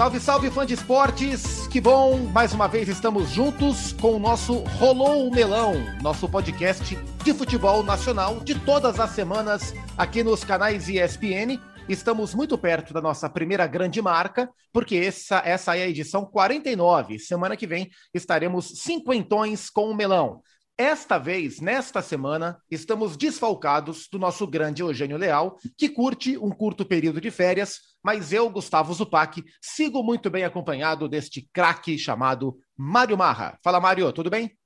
Salve, salve, fã de esportes! Que bom! Mais uma vez estamos juntos com o nosso Rolou o Melão, nosso podcast de futebol nacional de todas as semanas aqui nos canais ESPN. Estamos muito perto da nossa primeira grande marca, porque essa, essa é a edição 49. Semana que vem estaremos cinquentões com o Melão. Esta vez, nesta semana, estamos desfalcados do nosso grande Eugênio Leal, que curte um curto período de férias, mas eu, Gustavo Zupac, sigo muito bem acompanhado deste craque chamado Mário Marra. Fala, Mário, tudo bem?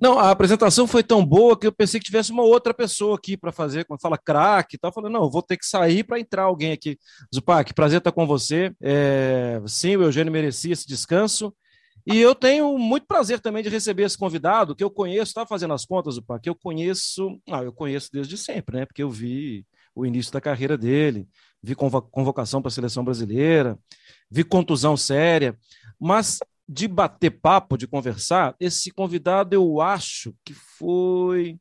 Não, a apresentação foi tão boa que eu pensei que tivesse uma outra pessoa aqui para fazer, quando fala craque e tal, falei, não, vou ter que sair para entrar alguém aqui. Zupac, prazer estar com você. É, sim, o Eugênio merecia esse descanso. E eu tenho muito prazer também de receber esse convidado, que eu conheço, estava fazendo as contas, opa, que eu conheço, ah, eu conheço desde sempre, né? Porque eu vi o início da carreira dele, vi convocação para a seleção brasileira, vi contusão séria, mas de bater papo, de conversar, esse convidado eu acho que foi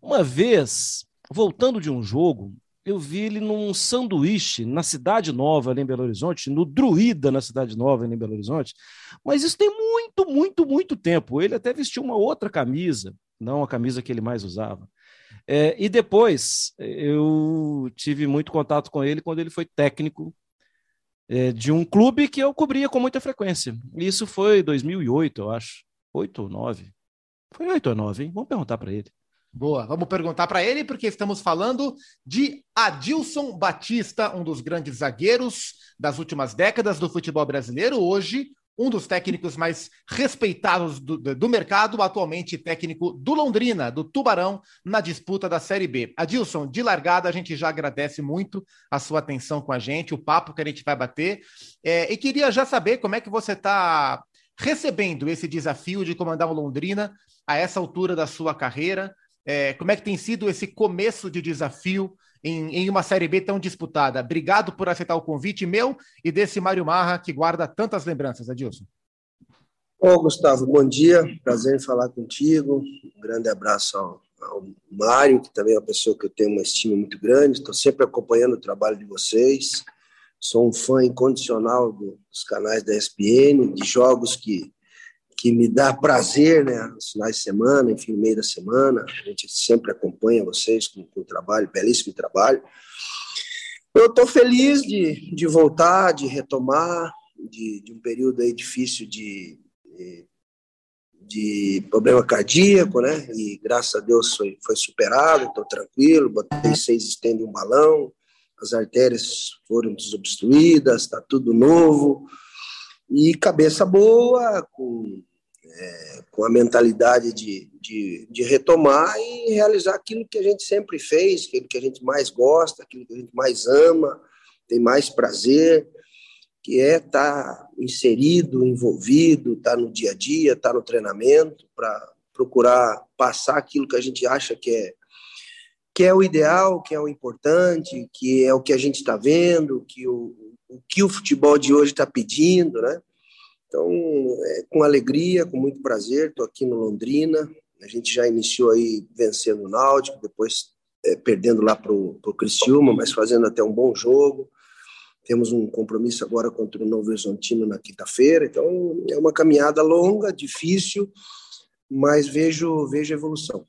uma vez, voltando de um jogo, eu vi ele num sanduíche na Cidade Nova, ali em Belo Horizonte, no Druida, na Cidade Nova, ali em Belo Horizonte. Mas isso tem muito, muito, muito tempo. Ele até vestiu uma outra camisa, não a camisa que ele mais usava. É, e depois eu tive muito contato com ele quando ele foi técnico é, de um clube que eu cobria com muita frequência. Isso foi 2008, eu acho. 8 ou 9. Foi 8 ou 9, hein? Vamos perguntar para ele. Boa, vamos perguntar para ele, porque estamos falando de Adilson Batista, um dos grandes zagueiros das últimas décadas do futebol brasileiro. Hoje, um dos técnicos mais respeitados do, do, mercado, atualmente técnico do Londrina, do Tubarão, na disputa da Série B. Adilson, de largada, a gente já agradece muito a sua atenção com a gente, o papo que a gente vai bater. É, e queria já saber como é que você está recebendo esse desafio de comandar o Londrina a essa altura da sua carreira. É, como é que tem sido esse começo de desafio em, em, uma Série B tão disputada? Obrigado por aceitar o convite meu e desse Mário Marra, que guarda tantas lembranças, Adilson. Ô, Gustavo, bom dia. Prazer em falar contigo. Um grande abraço ao, ao Mário, que também é uma pessoa que eu tenho uma estima muito grande. Estou sempre acompanhando o trabalho de vocês. Sou um fã incondicional dos canais da ESPN, de jogos que que me dá prazer, né, nos finais de semana, enfim, meio da semana, a gente sempre acompanha vocês com, com trabalho, belíssimo trabalho. Eu estou feliz de, de voltar, de retomar, de, de um período aí difícil de, de, de, problema cardíaco, né, e graças a Deus foi, foi superado, estou tranquilo, botei seis estende um balão, as artérias foram desobstruídas, está tudo novo, e cabeça boa, com é, com a mentalidade de, de, de, retomar e realizar aquilo que a gente sempre fez, aquilo que a gente mais gosta, aquilo que a gente mais ama, tem mais prazer, que é estar tá inserido, envolvido, estar tá no dia a dia, estar tá no treinamento, para procurar passar aquilo que a gente acha que é que é o ideal, que é o importante, que é o que a gente está vendo, que o, o que o futebol de hoje está pedindo, né? Então, é, com alegria, com muito prazer, estou aqui no Londrina. A gente já iniciou aí vencendo o Náutico, depois é, perdendo lá para o Criciúma, mas fazendo até um bom jogo. Temos um compromisso agora contra o Novo Horizontino na quinta-feira. Então, é uma caminhada longa, difícil, mas vejo, vejo evolução.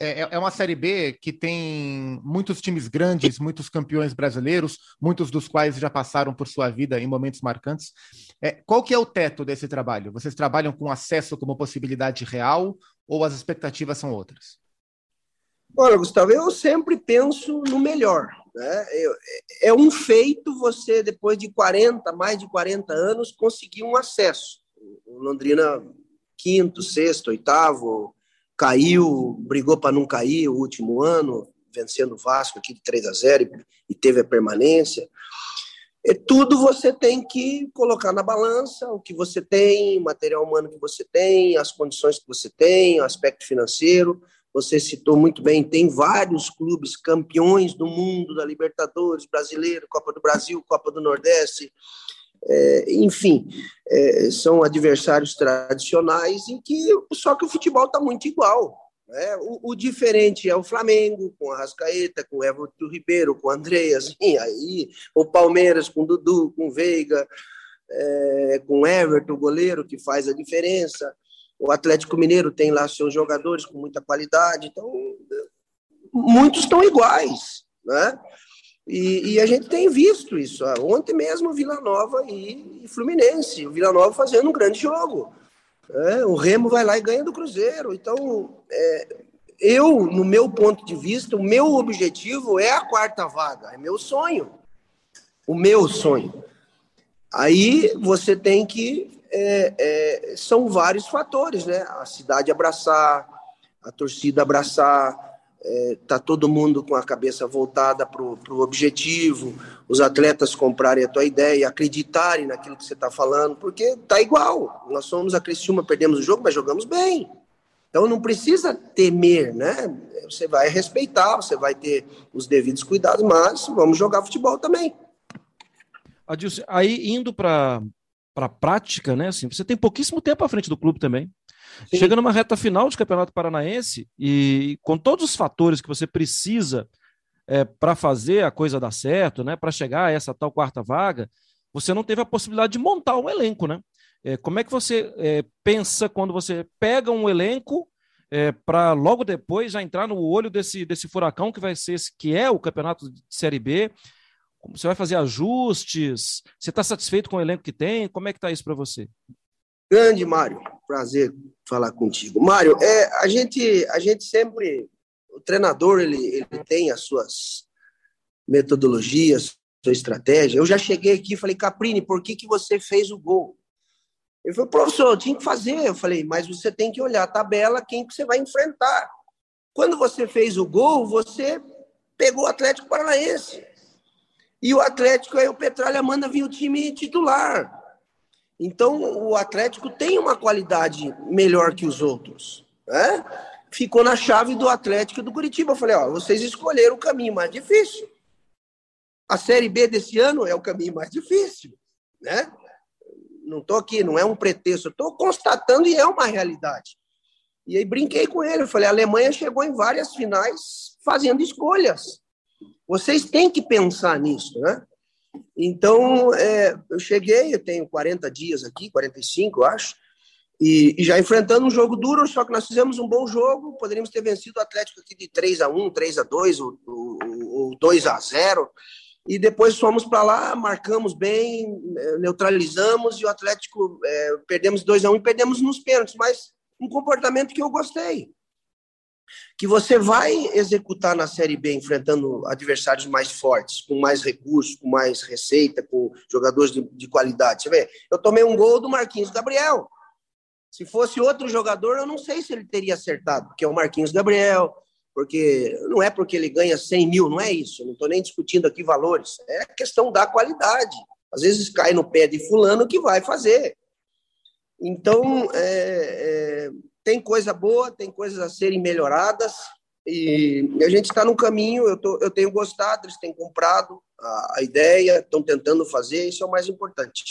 É, é, é uma Série B que tem muitos times grandes, muitos campeões brasileiros, muitos dos quais já passaram por sua vida em momentos marcantes. É, qual que é o teto desse trabalho? Vocês trabalham com acesso como possibilidade real ou as expectativas são outras? Olha, Gustavo, eu sempre penso no melhor. Né? Eu, é um feito você, depois de 40, mais de 40 anos, conseguir um acesso. O Londrina, quinto, sexto, oitavo, caiu, brigou para não cair o último ano, vencendo o Vasco aqui de 3 a 0 e teve a permanência. É tudo você tem que colocar na balança o que você tem, material humano que você tem, as condições que você tem, o aspecto financeiro. Você citou muito bem, tem vários clubes campeões do mundo, da Libertadores, brasileiro, Copa do Brasil, Copa do Nordeste, é, enfim, é, são adversários tradicionais em que só que o futebol está muito igual. Né? O, o, diferente é o Flamengo com a Rascaeta, com o Everton Ribeiro, com o Andreas, aí o Palmeiras com o Dudu, com o Veiga, é, com Everton, o goleiro, que faz a diferença. O Atlético Mineiro tem lá seus jogadores com muita qualidade. Então, muitos estão iguais, né? E, e, a gente tem visto isso. Ontem mesmo, Vila Nova e, e Fluminense. O Vila Nova fazendo um grande jogo. É, o Remo vai lá e ganha do Cruzeiro. Então, é, eu, no meu ponto de vista, o meu objetivo é a quarta vaga. É meu sonho. O meu sonho. Aí você tem que. É, é, são vários fatores, né? A cidade abraçar, a torcida abraçar, é, tá todo mundo com a cabeça voltada para o objetivo, os atletas comprarem a tua ideia, acreditarem naquilo que você está falando, porque tá igual. Nós somos a Criciúma, perdemos o jogo, mas jogamos bem. Então não precisa temer, né? Você vai respeitar, você vai ter os devidos cuidados, mas vamos jogar futebol também. Adilson, aí indo para a prática, né? Assim, você tem pouquíssimo tempo à frente do clube também. Sim. Chega numa reta final de Campeonato Paranaense e com todos os fatores que você precisa é, para fazer a coisa dar certo, né, para chegar a essa tal quarta vaga, você não teve a possibilidade de montar um elenco, né? É, como é que você é, pensa quando você pega um elenco é, para logo depois já entrar no olho desse, desse furacão que vai ser esse, que é o campeonato de Série B? Como você vai fazer ajustes? Você está satisfeito com o elenco que tem? Como é que está isso para você? Grande, Mário. Prazer falar contigo. Mário, é, a, gente, a gente sempre. O treinador ele, ele tem as suas metodologias, sua estratégia. Eu já cheguei aqui e falei, Caprini, por que, que você fez o gol? Ele falou, professor, eu tinha que fazer. Eu falei, mas você tem que olhar a tabela, quem que você vai enfrentar. Quando você fez o gol, você pegou o Atlético Paranaense. E o Atlético, aí o Petralha manda vir o time titular. Então, o Atlético tem uma qualidade melhor que os outros. Né? Ficou na chave do Atlético do Curitiba. Eu falei, ó, vocês escolheram o caminho mais difícil. A Série B desse ano é o caminho mais difícil. Né? Não estou aqui, não é um pretexto, estou constatando e é uma realidade. E aí brinquei com ele, eu falei, a Alemanha chegou em várias finais fazendo escolhas. Vocês têm que pensar nisso, né? Então, é, eu cheguei, eu tenho 40 dias aqui, 45, eu acho, e, e, já enfrentando um jogo duro, só que nós fizemos um bom jogo, poderíamos ter vencido o Atlético aqui de 3 a 1 3 a 2 ou, ou, 2 a 0 e depois fomos para lá, marcamos bem, é, neutralizamos, e o Atlético é, perdemos 2 a 1 e perdemos nos pênaltis, mas um comportamento que eu gostei que você vai executar na Série B enfrentando adversários mais fortes, com mais recursos, com mais receita, com jogadores de, de qualidade. Você vê, eu tomei um gol do Marquinhos Gabriel. Se fosse outro jogador, eu não sei se ele teria acertado, porque é o Marquinhos Gabriel, porque não é porque ele ganha 100 mil, não é isso. Não estou nem discutindo aqui valores. É questão da qualidade. Às vezes cai no pé de fulano que vai fazer. Então, é, é, tem coisa boa, tem coisas a serem melhoradas e a gente está no caminho. Eu, tô, eu tenho gostado, eles têm comprado a, a ideia, estão tentando fazer, isso é o mais importante.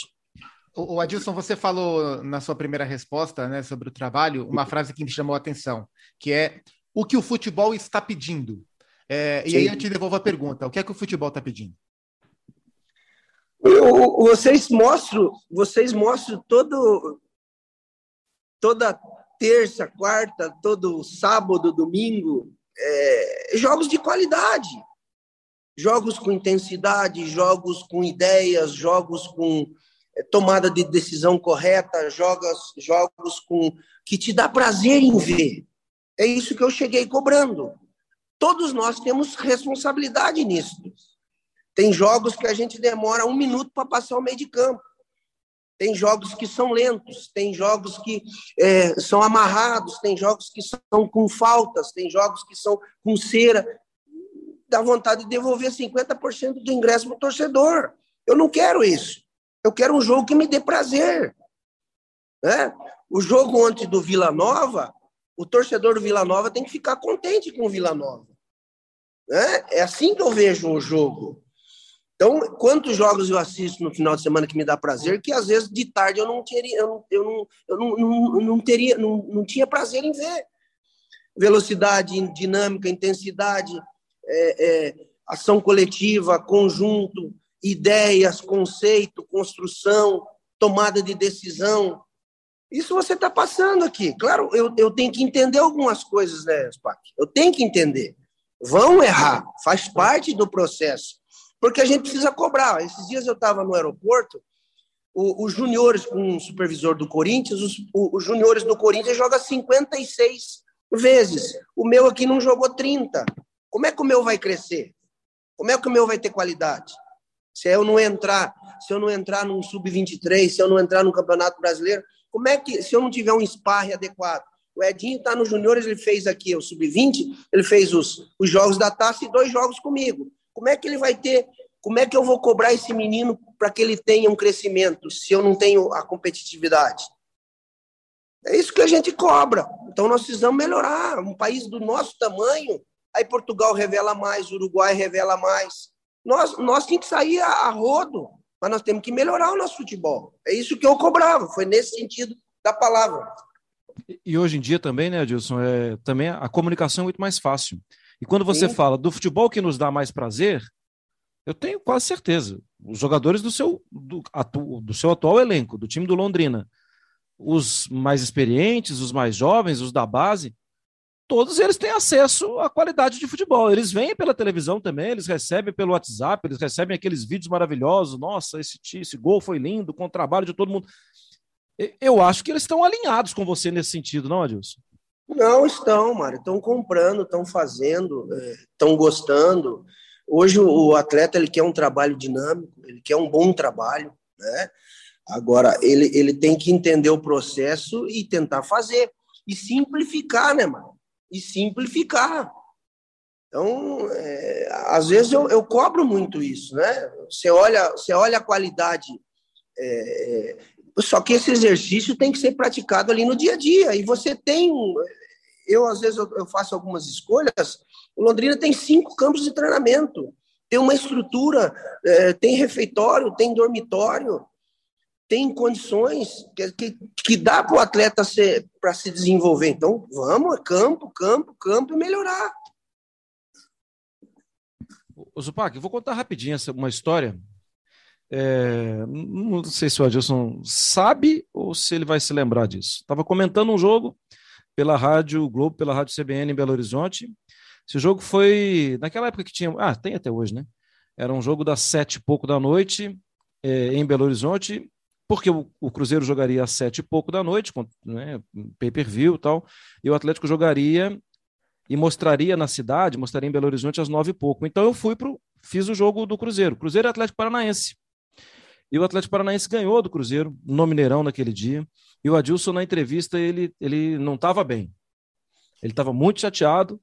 O Adilson, você falou na sua primeira resposta né, sobre o trabalho uma frase que me chamou a atenção, que é o que o futebol está pedindo. É, e aí eu te devolvo a pergunta: o que é que o futebol está pedindo? Eu, vocês mostram, vocês mostram todo, toda terça, quarta, todo sábado, domingo, é, jogos de qualidade. Jogos com intensidade, jogos com ideias, jogos com tomada de decisão correta, jogos, jogos com que te dá prazer em ver. É isso que eu cheguei cobrando. Todos nós temos responsabilidade nisso. Tem jogos que a gente demora um minuto para passar o meio de campo. Tem jogos que são lentos, tem jogos que é, são amarrados, tem jogos que são com faltas, tem jogos que são com cera. Dá vontade de devolver 50% do ingresso para o torcedor. Eu não quero isso. Eu quero um jogo que me dê prazer. Né? O jogo antes do Vila Nova, o torcedor do Vila Nova tem que ficar contente com o Vila Nova. Né? É assim que eu vejo o jogo. Então, quantos jogos eu assisto no final de semana que me dá prazer, que às vezes de tarde eu não teria, eu não, eu não, eu não, não, não teria, não, não tinha prazer em ver. Velocidade, dinâmica, intensidade, é, é, ação coletiva, conjunto, ideias, conceito, construção. tomada de decisão. Isso você está passando aqui. Claro, eu, eu tenho que entender algumas coisas, né, Spac? Eu tenho que entender. Vão errar, faz parte do processo. Porque a gente precisa cobrar. Esses dias eu estava no aeroporto, os juniores com o supervisor do Corinthians, os, os juniores do Corinthians jogam 56 vezes. O meu aqui não jogou 30. Como é que o meu vai crescer? Como é que o meu vai ter qualidade? Se eu não entrar, se eu não entrar num sub-23, se eu não entrar no Campeonato Brasileiro, como é que se eu não tiver um sparring adequado? O Edinho está nos juniores, ele fez aqui o sub-20, ele fez os, os jogos da taça e dois jogos comigo. Como é que ele vai ter? Como é que eu vou cobrar esse menino para que ele tenha um crescimento se eu não tenho a competitividade? É isso que a gente cobra. Então nós precisamos melhorar. Um país do nosso tamanho, aí Portugal revela mais, Uruguai revela mais. Nós, nós temos que sair a, a rodo, mas nós temos que melhorar o nosso futebol. É isso que eu cobrava, foi nesse sentido da palavra. E hoje em dia também, né, Adilson, é, também a comunicação é muito mais fácil. E quando você Sim. fala do futebol que nos dá mais prazer, eu tenho quase certeza. Os jogadores do seu, do, atu, do seu atual elenco, do time do Londrina, os mais experientes, os mais jovens, os da base, todos eles têm acesso à qualidade de futebol. Eles vêm pela televisão também, eles recebem pelo WhatsApp, eles recebem aqueles vídeos maravilhosos. Nossa, esse, esse gol foi lindo, com o trabalho de todo mundo. Eu acho que eles estão alinhados com você nesse sentido, não, Adilson? Não estão, Mário. Estão comprando, estão fazendo, estão é, gostando. Hoje o atleta ele quer um trabalho dinâmico, ele quer um bom trabalho, né? Agora ele, ele tem que entender o processo e tentar fazer e simplificar, né, mano? E simplificar. Então, é, às vezes eu, eu, cobro muito isso, né? Você olha, você olha a qualidade, é, é, só que esse exercício tem que ser praticado ali no dia a dia. E você tem, eu às vezes eu, faço algumas escolhas. O Londrina tem cinco campos de treinamento, tem uma estrutura, é, tem refeitório, tem dormitório, tem condições que, que, que dá para o atleta para se desenvolver. Então, vamos, campo, campo, campo e melhorar. O Zupac, eu vou contar rapidinho essa, uma história. É, não sei se o Adilson sabe ou se ele vai se lembrar disso. Estava comentando um jogo pela Rádio Globo, pela Rádio CBN em Belo Horizonte. Esse jogo foi naquela época que tinha. Ah, tem até hoje, né? Era um jogo das sete e pouco da noite é, em Belo Horizonte porque o, Cruzeiro jogaria às sete e pouco da noite, com né, pay-per-view e tal, e o Atlético jogaria e mostraria na cidade, mostraria em Belo Horizonte às nove e pouco. Então eu fui pro, fiz o jogo do Cruzeiro, Cruzeiro e Atlético Paranaense. E o Atlético Paranaense ganhou do Cruzeiro no Mineirão naquele dia. E o Adilson na entrevista ele ele não estava bem. Ele estava muito chateado.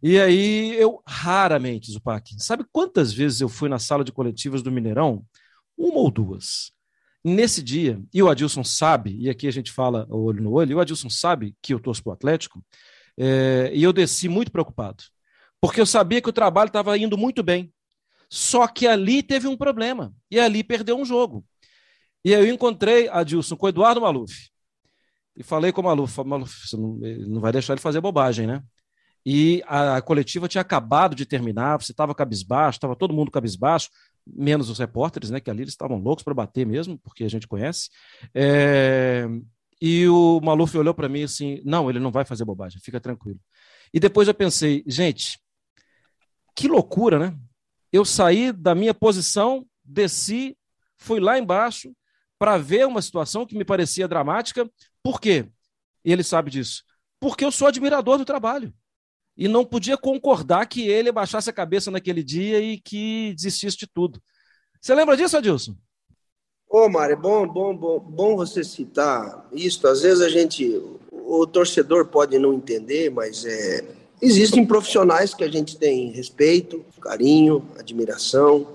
E aí eu raramente, Zupac, sabe quantas vezes eu fui na sala de coletivas do Mineirão? Uma ou duas. Nesse dia, e o Adilson sabe, e aqui a gente fala olho no olho, e o Adilson sabe que eu torço para o Atlético, é, e eu desci muito preocupado, porque eu sabia que o trabalho estava indo muito bem, só que ali teve um problema, e ali perdeu um jogo. E aí eu encontrei Adilson com o Eduardo Maluf, e falei com o Maluf, Maluf você não, não vai deixar ele fazer bobagem, né? E a, a coletiva tinha acabado de terminar, você estava cabisbaixo, estava todo mundo cabisbaixo, menos os repórteres, né, que ali eles estavam loucos para bater mesmo, porque a gente conhece. É, e o Maluf olhou para mim assim: não, ele não vai fazer bobagem, fica tranquilo. E depois eu pensei, gente, que loucura, né? Eu saí da minha posição, desci, fui lá embaixo para ver uma situação que me parecia dramática. Por quê? E ele sabe disso. Porque eu sou admirador do trabalho e não podia concordar que ele baixasse a cabeça naquele dia e que desistisse de tudo. Você lembra disso, Adilson? Ô, Mário, é bom, bom, bom, bom você citar isso. Às vezes a gente, o torcedor pode não entender, mas é, existem profissionais que a gente tem respeito, carinho, admiração,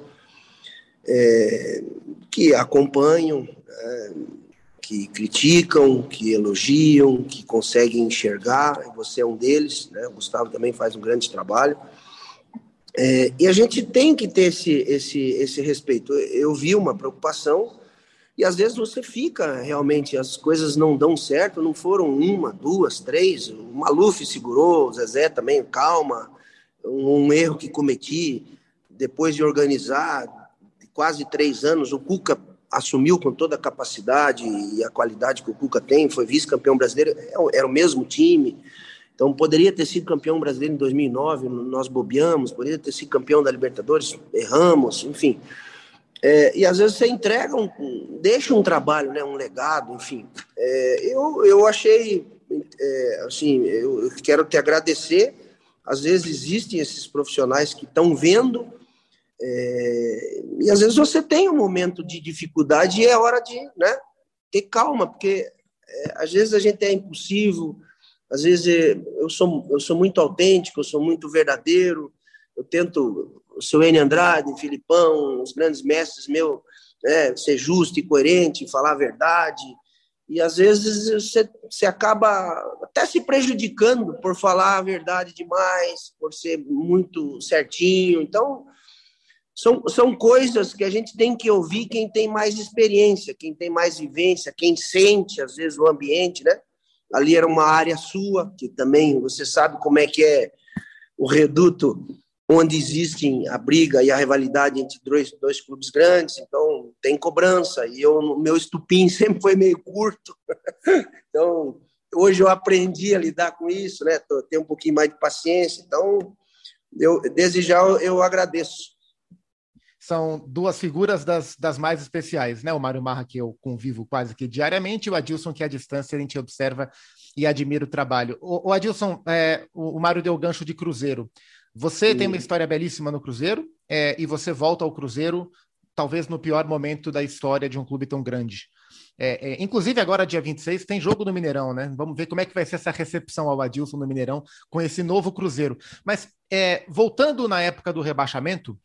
é, que acompanham. É, que criticam, que elogiam, que conseguem enxergar, você é um deles, né? o Gustavo também faz um grande trabalho. É, e a gente tem que ter esse, esse, esse respeito. Eu vi uma preocupação, e às vezes você fica realmente, as coisas não dão certo, não foram uma, duas, três. O Maluf segurou, o Zezé também, calma, um, um erro que cometi depois de organizar quase três anos. O Cuca assumiu com toda a capacidade e a qualidade que o Cuca tem, foi vice-campeão brasileiro, é era o mesmo time. Então, poderia ter sido campeão brasileiro em 2009, nós bobeamos, poderia ter sido campeão da Libertadores, erramos, enfim. É, e às vezes você entrega, um, deixa um trabalho, né, um legado, enfim. É, eu, eu achei, é, assim, eu quero te agradecer. Às vezes existem esses profissionais que estão vendo é, e às vezes você tem um momento de dificuldade e é hora de né, ter calma, porque é, às vezes a gente é impulsivo, às vezes é, eu sou, eu sou muito autêntico, eu sou muito verdadeiro, eu tento, o seu N. Andrade, Filipão, os grandes mestres meu, né, ser justo e coerente, falar a verdade, e às vezes você, você acaba até se prejudicando por falar a verdade demais, por ser muito certinho, então são, são coisas que a gente tem que ouvir quem tem mais experiência, quem tem mais vivência, quem sente, às vezes, o ambiente, né? Ali era uma área sua, que também você sabe como é que é o reduto onde existem a briga e a rivalidade entre dois, dois clubes grandes, então tem cobrança, e eu, meu estupim sempre foi meio curto, então hoje eu aprendi a lidar com isso, né, tenho um pouquinho mais de paciência, então eu, desde já eu agradeço são duas figuras das, das mais especiais, né? O Mário Marra, que eu convivo quase que diariamente, e o Adilson, que à distância a gente observa e admira o trabalho. O, o Adilson, é, o, o Mário deu gancho de Cruzeiro. Você Sim. tem uma história belíssima no Cruzeiro é, e você volta ao Cruzeiro, talvez no pior momento da história de um clube tão grande. É, é, inclusive, agora, dia 26, tem jogo no Mineirão, né? Vamos ver como é que vai ser essa recepção ao Adilson no Mineirão com esse novo Cruzeiro. Mas, é, voltando na época do rebaixamento,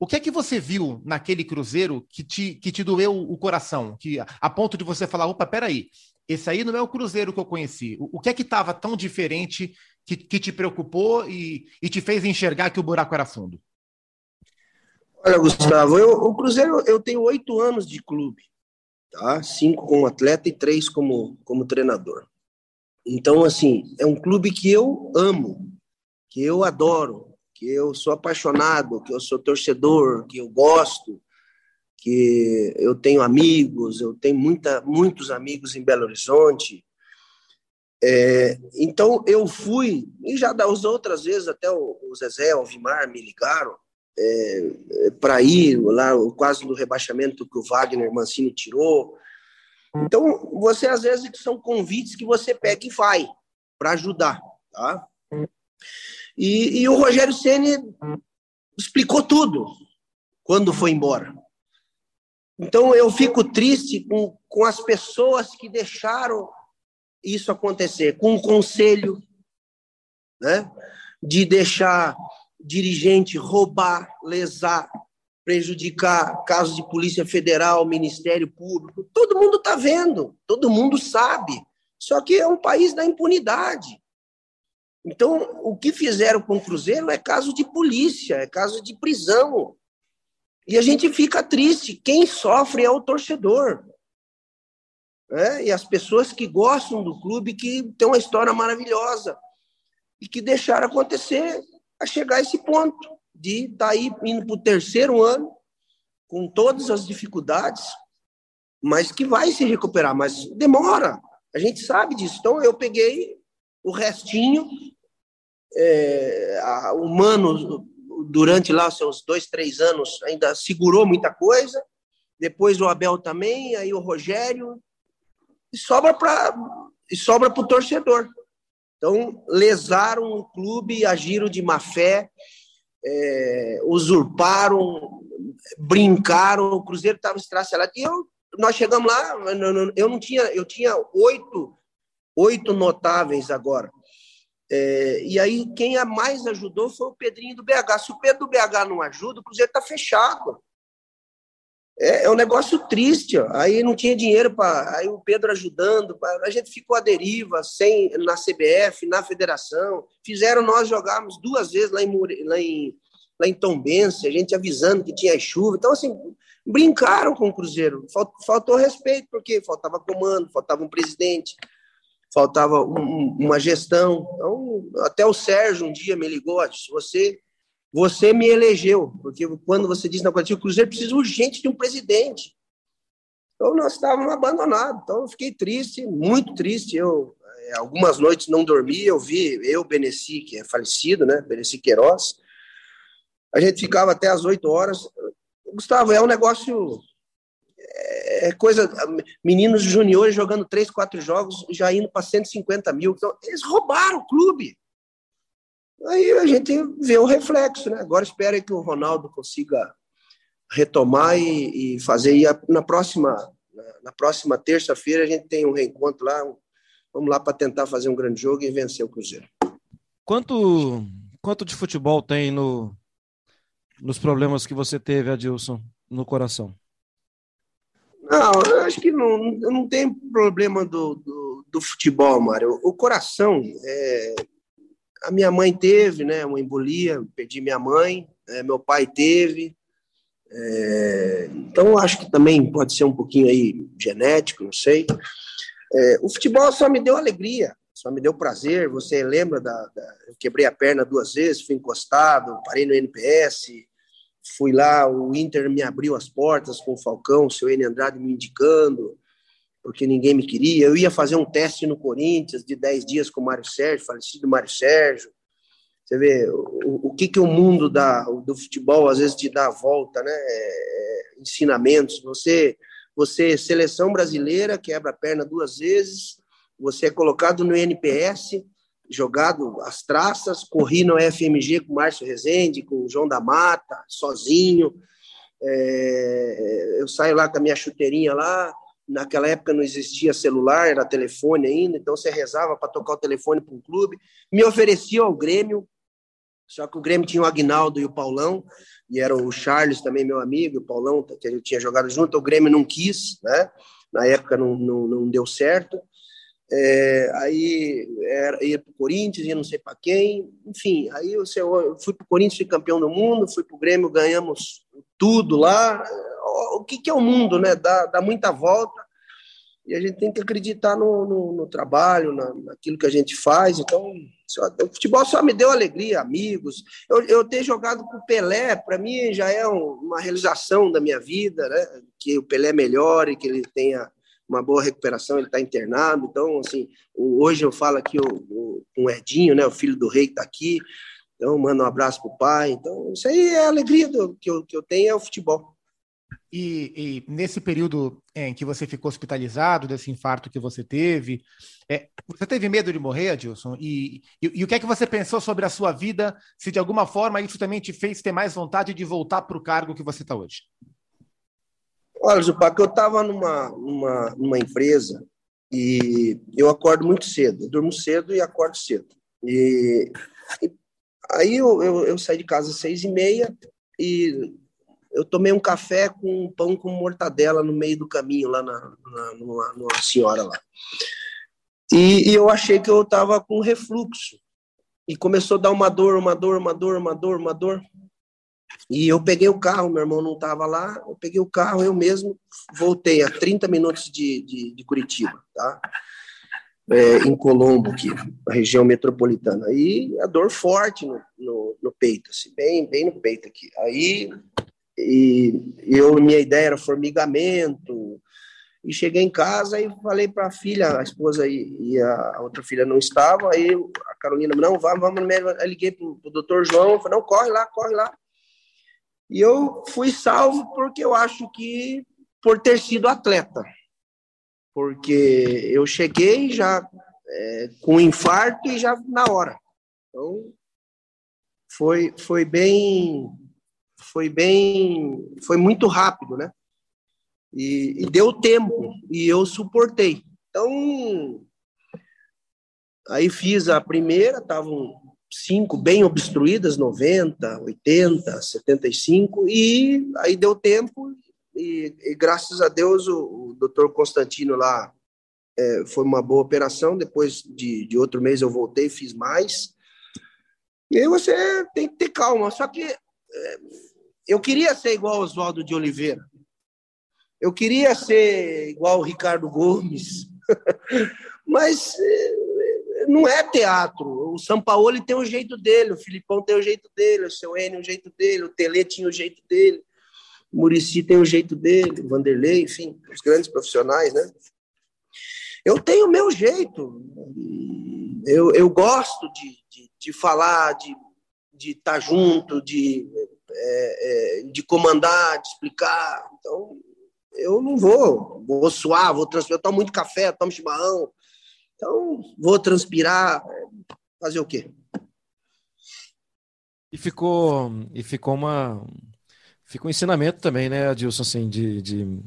o que é que você viu naquele Cruzeiro que te, que te doeu o coração? Que, a ponto de você falar: opa, peraí, esse aí não é o Cruzeiro que eu conheci. O, o que é que estava tão diferente que, que te preocupou e, e te fez enxergar que o buraco era fundo? Olha, Gustavo, eu, o Cruzeiro, eu tenho oito anos de clube, tá? Cinco como atleta e três como, como treinador. Então, assim, é um clube que eu amo, que eu adoro, que eu sou apaixonado, que eu sou torcedor, que eu gosto, que eu tenho amigos, eu tenho muita, muitos amigos em Belo Horizonte. É, então eu fui, e já das outras vezes, até o, o Zezé, o Vimar me ligaram é, para ir lá, quase no rebaixamento que o Wagner Mancini tirou. Então, você às vezes são convites que você pega e vai para ajudar, tá? E, e o Rogério Ceni explicou tudo quando foi embora. Então eu fico triste com, com as pessoas que deixaram isso acontecer, com o conselho, né? De deixar dirigente roubar, lesar, prejudicar casos de Polícia Federal, Ministério Público. Todo mundo está vendo, todo mundo sabe. Só que é um país da impunidade. Então, o que fizeram com o Cruzeiro é caso de polícia, é caso de prisão. E a gente fica triste. Quem sofre é o torcedor. É? E as pessoas que gostam do clube, que tem uma história maravilhosa e que deixaram acontecer a chegar a esse ponto de estar tá aí indo para o terceiro ano, com todas as dificuldades, mas que vai se recuperar, mas demora. A gente sabe disso. Então, eu peguei o restinho é, a, o Mano, durante lá seus dois, três anos, ainda segurou muita coisa. Depois o Abel também, aí o Rogério. E sobra para e sobra para o torcedor. Então, lesaram o clube, agiram de má fé, é, usurparam, brincaram. O Cruzeiro estava estracelado. E eu, nós chegamos lá, eu não tinha, eu tinha oito, oito notáveis agora. É, e aí, quem a mais ajudou foi o Pedrinho do BH. Se o Pedro do BH não ajuda, o Cruzeiro está fechado. É, é, um negócio triste. Ó. Aí não tinha dinheiro para. Aí o Pedro ajudando. Pra... A gente ficou à deriva, sem na CBF, na federação. Fizeram nós jogarmos duas vezes lá em, lá em, lá em Tombense, a gente avisando que tinha chuva. Então, assim, brincaram com o Cruzeiro. Faltou respeito, porque faltava comando, faltava um presidente faltava um, uma gestão. Então, até o Sérgio um dia me ligou, você você me elegeu, porque quando você disse na coletiva, o Cruzeiro precisa urgente de um presidente. Então nós estávamos abandonados. Então eu fiquei triste, muito triste. Eu é, algumas noites não dormi, eu vi eu, Beneci, que é falecido, né? Beneci Queiroz. A gente ficava até as 8 horas. Gustavo, é um negócio é, é coisa. Meninos juniores jogando três, quatro jogos, já indo para 150 mil. Então, eles roubaram o clube. Aí a gente vê o reflexo, né? Agora espera que o Ronaldo consiga retomar e, e fazer. E a, na próxima, na, próxima terça-feira a gente tem um reencontro lá. vamos lá para tentar fazer um grande jogo e vencer o Cruzeiro. Quanto, quanto de futebol tem no, nos problemas que você teve, Adilson, no coração? Não, eu acho que não, não tem problema do, do, do futebol, Mário. O coração, é, a minha mãe teve, né, uma embolia, perdi minha mãe, é, meu pai teve. É, então, acho que também pode ser um pouquinho aí genético, não sei. É, o futebol só me deu alegria, só me deu prazer. Você lembra da, da, Eu quebrei a perna duas vezes, fui encostado, parei no NPS, fui lá, o Inter me abriu as portas com o Falcão, o seu N. Andrade me indicando, porque ninguém me queria. Eu ia fazer um teste no Corinthians de 10 dias com o Mário Sérgio, falecido Mário Sérgio. Você vê o, o que, que o mundo da, do futebol às vezes te dá a volta, né? É, é ensinamentos. Você, você, seleção brasileira, quebra a perna duas vezes, você é colocado no NPS, jogado as traças, corri no FMG com o Márcio Rezende, com o João da Mata, sozinho. É, eu saio lá com a minha chuteirinha lá. Naquela época não existia celular, era telefone ainda, então você rezava para tocar o telefone para um clube. Me oferecia ao Grêmio, só que o Grêmio tinha o Agnaldo e o Paulão, e era o Charles também, meu amigo, o Paulão, que ele tinha jogado junto. O Grêmio não quis, né? Na época não, não, não deu certo. É, aí era, ia para o Corinthians, ia não sei para quem, enfim. Aí eu, eu fui para o Corinthians, fui campeão do mundo, fui para o Grêmio, ganhamos tudo lá. O que, que é o mundo, né? Dá, dá muita volta e a gente tem que acreditar no, no, no trabalho, na, naquilo que a gente faz. Então, só, o futebol só me deu alegria, amigos. Eu, eu ter jogado com o Pelé, para mim, já é um, uma realização da minha vida, né? Que o Pelé melhore, que ele tenha uma boa recuperação, ele está internado. Então, assim, hoje eu falo aqui com o Edinho, né, o filho do rei está aqui. Então, mando um abraço para o pai. Então, isso aí é a alegria do, que, eu, que eu tenho, é o futebol. E, e, nesse período em que você ficou hospitalizado, desse infarto que você teve, é, você teve medo de morrer, Adilson? E, e, e, o que é que você pensou sobre a sua vida? Se de alguma forma isso também te fez ter mais vontade de voltar para o cargo que você está hoje? Olha, Zupac, eu estava numa, numa, numa empresa e eu acordo muito cedo. Eu durmo cedo e acordo cedo. E, e aí eu, eu, eu, saí de casa às seis e meia e eu tomei um café com um pão com mortadela no meio do caminho lá na, na numa, numa senhora lá. E, e eu achei que eu estava com refluxo. E começou a dar uma dor, uma dor, uma dor, uma dor, uma dor. E eu peguei o carro, meu irmão não estava lá, eu peguei o carro, eu mesmo voltei a 30 minutos de, de, de Curitiba, tá? É, em Colombo, aqui, na região metropolitana. Aí a dor forte no, no, no, peito, assim, bem, bem no peito aqui. Aí e eu, minha ideia era formigamento. E cheguei em casa e falei para a filha, a esposa e, e, a outra filha não estavam. Aí a Carolina, não, vamos, vamos. Eu liguei para o doutor João, falei, não, corre lá, corre lá. E eu fui salvo porque eu acho que por ter sido atleta. Porque eu cheguei já é, com infarto e já na hora. Então, foi, foi bem foi bem foi muito rápido né e, e, deu tempo e eu suportei então aí fiz a primeira estavam cinco bem obstruídas, 90, 80, 75, e aí deu tempo, e, e graças a Deus o, o doutor Constantino lá é, foi uma boa operação, depois de, de outro mês eu voltei, fiz mais, e aí você tem que ter calma, só que é, eu queria ser igual Oswaldo de Oliveira, eu queria ser igual o Ricardo Gomes, mas é, não é teatro. O São Paulo tem o jeito dele, o Filipão tem o jeito dele, o seu Enio o jeito dele, o Tele tinha o jeito dele. o Murici tem o jeito dele, o Vanderlei, enfim, os grandes profissionais, né? Eu tenho o meu jeito. Eu, eu gosto de, de, de falar, de estar junto, de, é, é, de comandar, de explicar. Então, eu não vou, vou suar, vou transpirar. Eu tomo muito café, tomo chimarrão. Então, vou transpirar. Fazer o quê? E ficou, e ficou uma. Ficou um ensinamento também, né, Adilson, assim, de, de,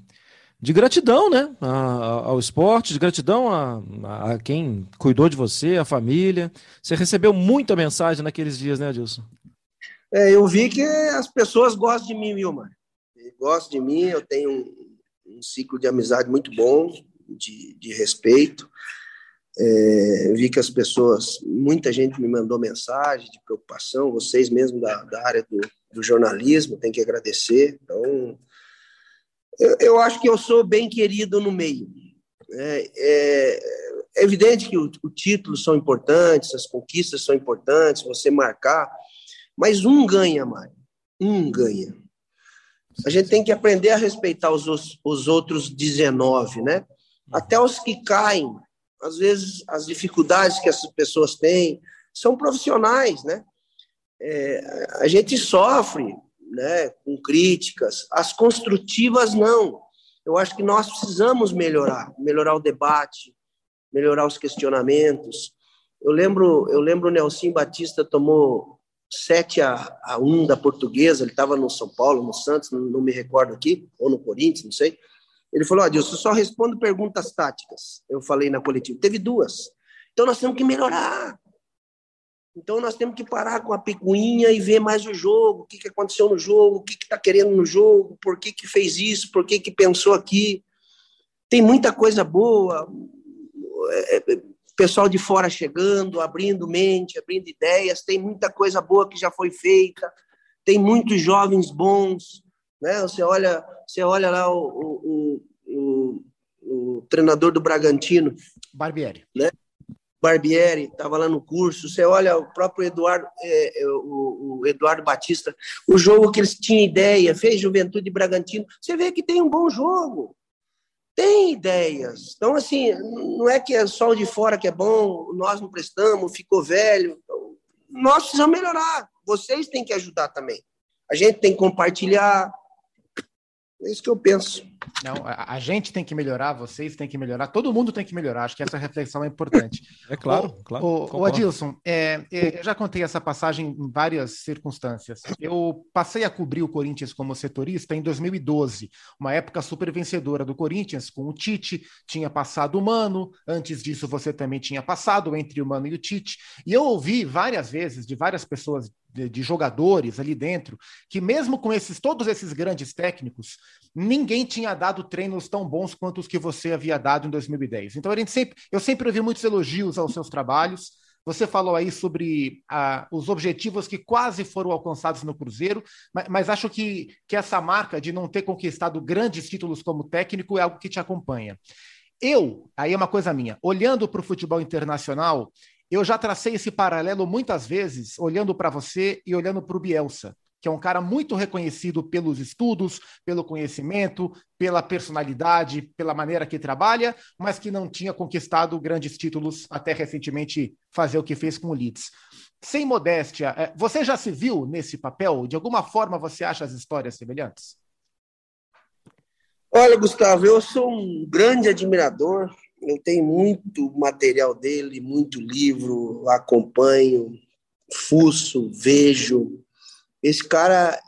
de gratidão, né, ao esporte, de gratidão a, a quem cuidou de você, a família. Você recebeu muita mensagem naqueles dias, né, Adilson? É, eu vi que as pessoas gostam de mim, viu, mano? Gostam de mim, eu tenho um, um ciclo de amizade muito bom, de, de respeito. É, vi que as pessoas, muita gente me mandou mensagem de preocupação, vocês mesmo da, da área do, do jornalismo, tem que agradecer. Então, eu, eu, acho que eu sou bem querido no meio. É, é, é evidente que os títulos são importantes, as conquistas são importantes, você marcar, mas um ganha, Mário, um ganha. A gente tem que aprender a respeitar os, os outros 19, né? Até os que caem, às vezes as dificuldades que essas pessoas têm são profissionais, né? É, a gente sofre, né, com críticas, as construtivas não. Eu acho que nós precisamos melhorar, melhorar o debate, melhorar os questionamentos. Eu lembro, eu lembro o Nelson Batista tomou 7 a, a 1 da Portuguesa, ele estava no São Paulo, no Santos, não, não, me recordo aqui, ou no Corinthians, não sei. Ele falou: Adilson, só respondo perguntas táticas. Eu falei na coletiva. Teve duas. Então nós temos que melhorar. Então nós temos que parar com a picuinha e ver mais o jogo, o que, que aconteceu no jogo, o que está querendo no jogo, por que, que fez isso, por que, que pensou aqui. Tem muita coisa boa, é, é, pessoal de fora chegando, abrindo mente, abrindo ideias, tem muita coisa boa que já foi feita, tem muitos jovens bons, né? Você olha, você olha lá o, o, o, o treinador do Bragantino, Barbieri, né? Barbieri estava lá no curso. Você olha o próprio Eduardo, é, é, o, o, Eduardo Batista, o jogo que eles tinham ideia, fez Juventude Bragantino. Você vê que tem um bom jogo, tem ideias. Então, assim, não é que é só o de fora que é bom, nós não prestamos, ficou velho. Então, nós precisamos melhorar. Vocês têm que ajudar também. A gente tem que compartilhar, é isso que eu penso. Não, a, a, gente tem que melhorar, vocês têm que melhorar, todo mundo tem que melhorar. Acho que essa reflexão é importante. É claro, o, claro. O, o Adilson, é, é, eu já contei essa passagem em várias circunstâncias. Eu passei a cobrir o Corinthians como setorista em 2012, uma época super vencedora do Corinthians, com o Tite, tinha passado o Mano, antes disso você também tinha passado entre o Mano e o Tite, e eu ouvi várias vezes de várias pessoas de, jogadores ali dentro, que mesmo com esses todos esses grandes técnicos, ninguém tinha dado treinos tão bons quanto os que você havia dado em 2010. Então a gente sempre, eu sempre ouvi muitos elogios aos seus trabalhos. Você falou aí sobre ah, os objetivos que quase foram alcançados no Cruzeiro, mas, mas, acho que, que essa marca de não ter conquistado grandes títulos como técnico é algo que te acompanha. Eu, aí é uma coisa minha, olhando para o futebol internacional, eu já tracei esse paralelo muitas vezes, olhando para você e olhando para o Bielsa, que é um cara muito reconhecido pelos estudos, pelo conhecimento, pela personalidade, pela maneira que trabalha, mas que não tinha conquistado grandes títulos até recentemente fazer o que fez com o Leeds. Sem modéstia, é, você já se viu nesse papel? De alguma forma você acha as histórias semelhantes? Olha, Gustavo, eu sou um grande admirador eu tenho muito material dele, muito livro, acompanho, fuço, vejo. Esse cara,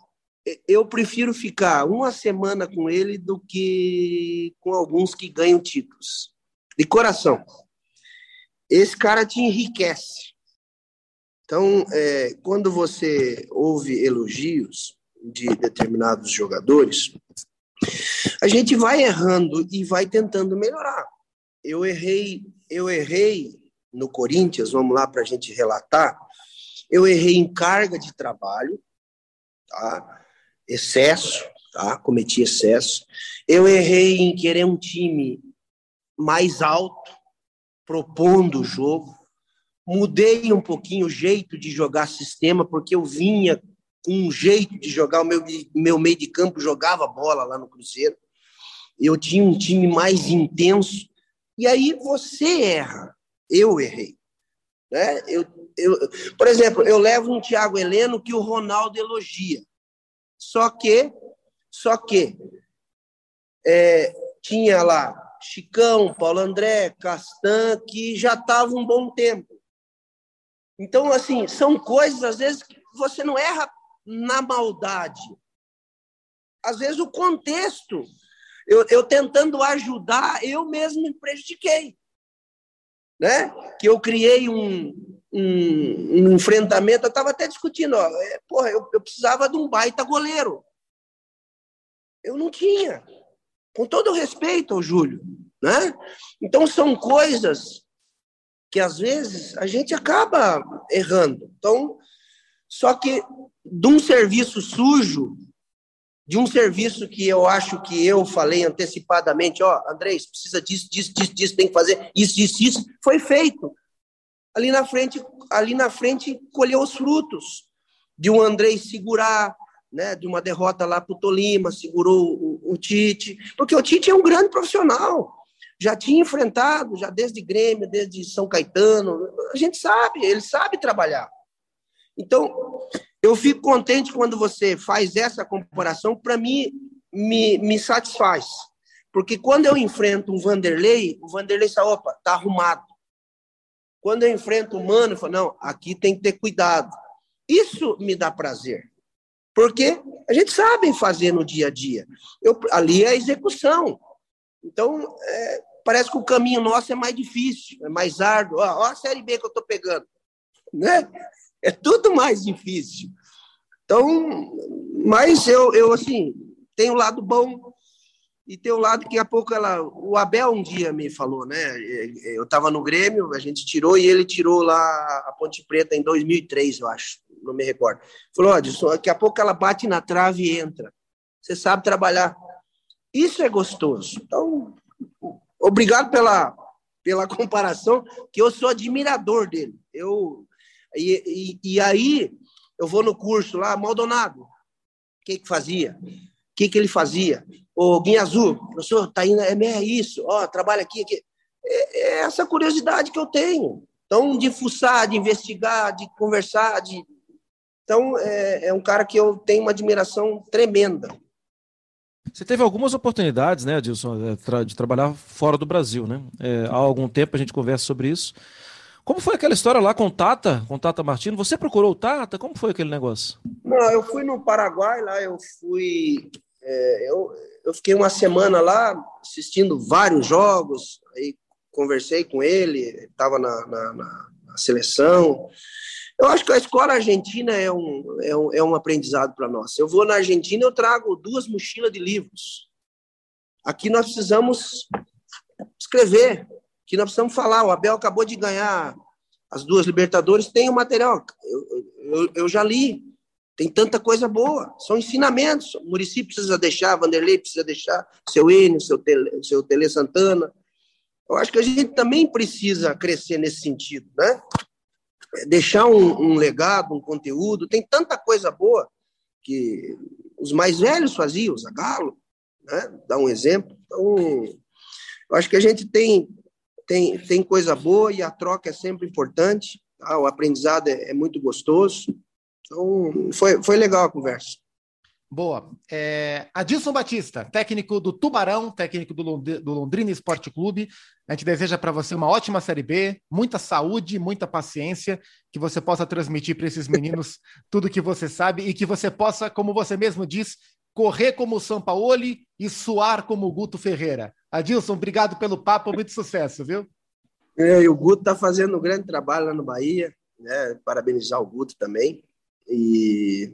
eu prefiro ficar uma semana com ele do que com alguns que ganham títulos. De coração. Esse cara te enriquece. Então, é, quando você ouve elogios de determinados jogadores, a gente vai errando e vai tentando melhorar eu errei, eu errei no Corinthians, vamos lá para a gente relatar. Eu errei em carga de trabalho, tá? excesso, tá? cometi excesso. Eu errei em querer um time mais alto, propondo o jogo. Mudei um pouquinho o jeito de jogar sistema, porque eu vinha um jeito de jogar. O meu, meu meio de campo jogava bola lá no Cruzeiro. Eu tinha um time mais intenso. E aí você erra. Eu errei. Né? Eu, eu, por exemplo, eu levo um Thiago Heleno que o Ronaldo elogia. Só que, só que é, tinha lá Chicão, Paulo André, Castan, que já estavam um bom tempo. Então, assim, são coisas, às vezes, que você não erra na maldade. Às vezes, o contexto, eu, eu tentando ajudar, eu mesmo me prejudiquei. Né? Que eu criei um, um, um enfrentamento, eu estava até discutindo, ó, é, porra, eu, eu precisava de um baita goleiro. Eu não tinha. Com todo o respeito ao Júlio. Né? Então, são coisas que às vezes a gente acaba errando. Então, só que de um serviço sujo, de um serviço que eu acho que eu falei antecipadamente, ó, Andrés, precisa disso, disso, disso, disso, tem que fazer isso, isso, isso, foi feito. Ali na frente, ali na frente colheu os frutos de um Andrés segurar, né, de uma derrota lá para o Tolima, segurou o, o Tite, porque o Tite é um grande profissional já tinha enfrentado, já desde Grêmio, desde São Caetano, a gente sabe, ele sabe trabalhar. Então, eu fico contente quando você faz essa comparação, para mim, me, me satisfaz. Porque quando eu enfrento um Vanderlei, o Vanderlei fala, opa, tá arrumado. Quando eu enfrento o Mano, eu falo, não, aqui tem que ter cuidado. Isso me dá prazer. Porque a gente sabe fazer no dia a dia. Eu, ali é a execução. Então, é, parece que o caminho nosso é mais difícil, é mais árduo. Ó a Série B que eu estou pegando. Né? É tudo mais difícil. Então, mas eu, eu assim, tenho o lado bom e tem o lado que a pouco ela. O Abel um dia me falou, né? Eu estava no Grêmio, a gente tirou e ele tirou lá a Ponte Preta em 2003, eu acho, não me recordo. Falou: Adilson, daqui a pouco ela bate na trave e entra. Você sabe trabalhar. Isso é gostoso. Então, obrigado pela, pela comparação, que eu sou admirador dele. Eu, e, e, e aí, eu vou no curso lá, Maldonado, o que que fazia? O que que ele fazia? O Guinha Azul, professor, tá indo, é, é isso, ó, trabalha aqui, aqui. É, é essa curiosidade que eu tenho. Então, de fuçar, de investigar, de conversar, de... Então, é, é um cara que eu tenho uma admiração tremenda. Você teve algumas oportunidades, né, Adilson, é, de trabalhar fora do Brasil, né? É, há algum tempo a gente conversa sobre isso. Como foi aquela história lá com Tata, com Tata Martino? Você procurou o Tata? Como foi aquele negócio? Não, eu fui no Paraguai lá, eu fui. É, eu, eu fiquei uma semana lá assistindo vários jogos, aí conversei com ele, estava na, na, na, na seleção. Eu acho que a escola argentina é um, é um, é um aprendizado para nós. Eu vou na Argentina, eu trago duas mochilas de livros. Aqui nós precisamos escrever, que nós precisamos falar. O Abel acabou de ganhar as duas Libertadores, tem o material. Eu, eu, eu já li, tem tanta coisa boa. São ensinamentos. O Murici precisa deixar, Vanderlei precisa deixar, seu Enio, seu Tele, seu Tele Santana. Eu acho que a gente também precisa crescer nesse sentido, né? deixar um, um, legado, um conteúdo. Tem tanta coisa boa que os mais velhos faziam, o Zagalo, né? dá um exemplo. Então, eu acho que a gente tem, tem, tem coisa boa e a troca é sempre importante. Tá? O aprendizado é, é muito gostoso. Então, foi, foi legal a conversa. Boa. É, Adilson Batista, técnico do Tubarão, técnico do, do Londrina Esporte Clube. A gente deseja para você uma ótima Série B, muita saúde, muita paciência, que você possa transmitir para esses meninos tudo que você sabe e que você possa, como você mesmo diz, correr como o Sampaoli e suar como o Guto Ferreira. Adilson, obrigado pelo papo, muito sucesso, viu? É, e o Guto está fazendo um grande trabalho lá no Bahia, né? Parabenizar o Guto também. E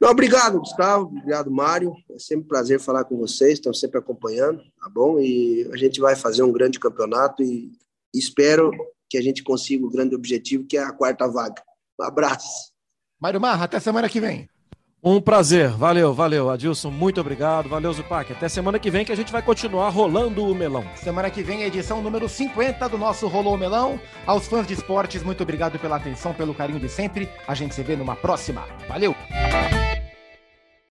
não, obrigado, Gustavo, obrigado, Mário. É sempre um prazer falar com vocês, estão sempre acompanhando, tá bom? E a gente vai fazer um grande campeonato e espero que a gente consiga o grande objetivo, que é a quarta vaga. Um abraço. Mário Marra, até semana que vem. Um prazer, valeu, valeu, Adilson, muito obrigado, valeu, Zupac. Até semana que vem que a gente vai continuar rolando o melão. Semana que vem, a edição número 50 do nosso Rolou o Melão. Aos fãs de esportes, muito obrigado pela atenção, pelo carinho de sempre. A gente se vê numa próxima. Valeu!